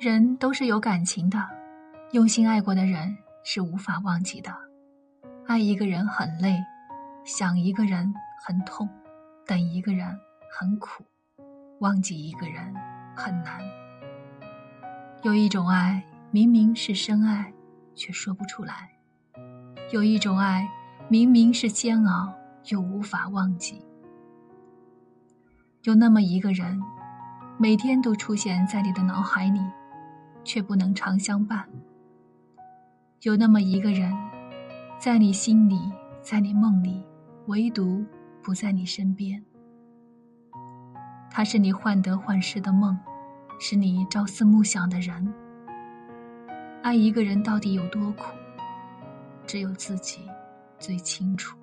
人都是有感情的，用心爱过的人是无法忘记的。爱一个人很累，想一个人很痛，等一个人很苦，忘记一个人很难。有一种爱，明明是深爱，却说不出来；有一种爱，明明是煎熬，又无法忘记。有那么一个人，每天都出现在你的脑海里。却不能长相伴。有那么一个人，在你心里，在你梦里，唯独不在你身边。他是你患得患失的梦，是你朝思暮想的人。爱一个人到底有多苦，只有自己最清楚。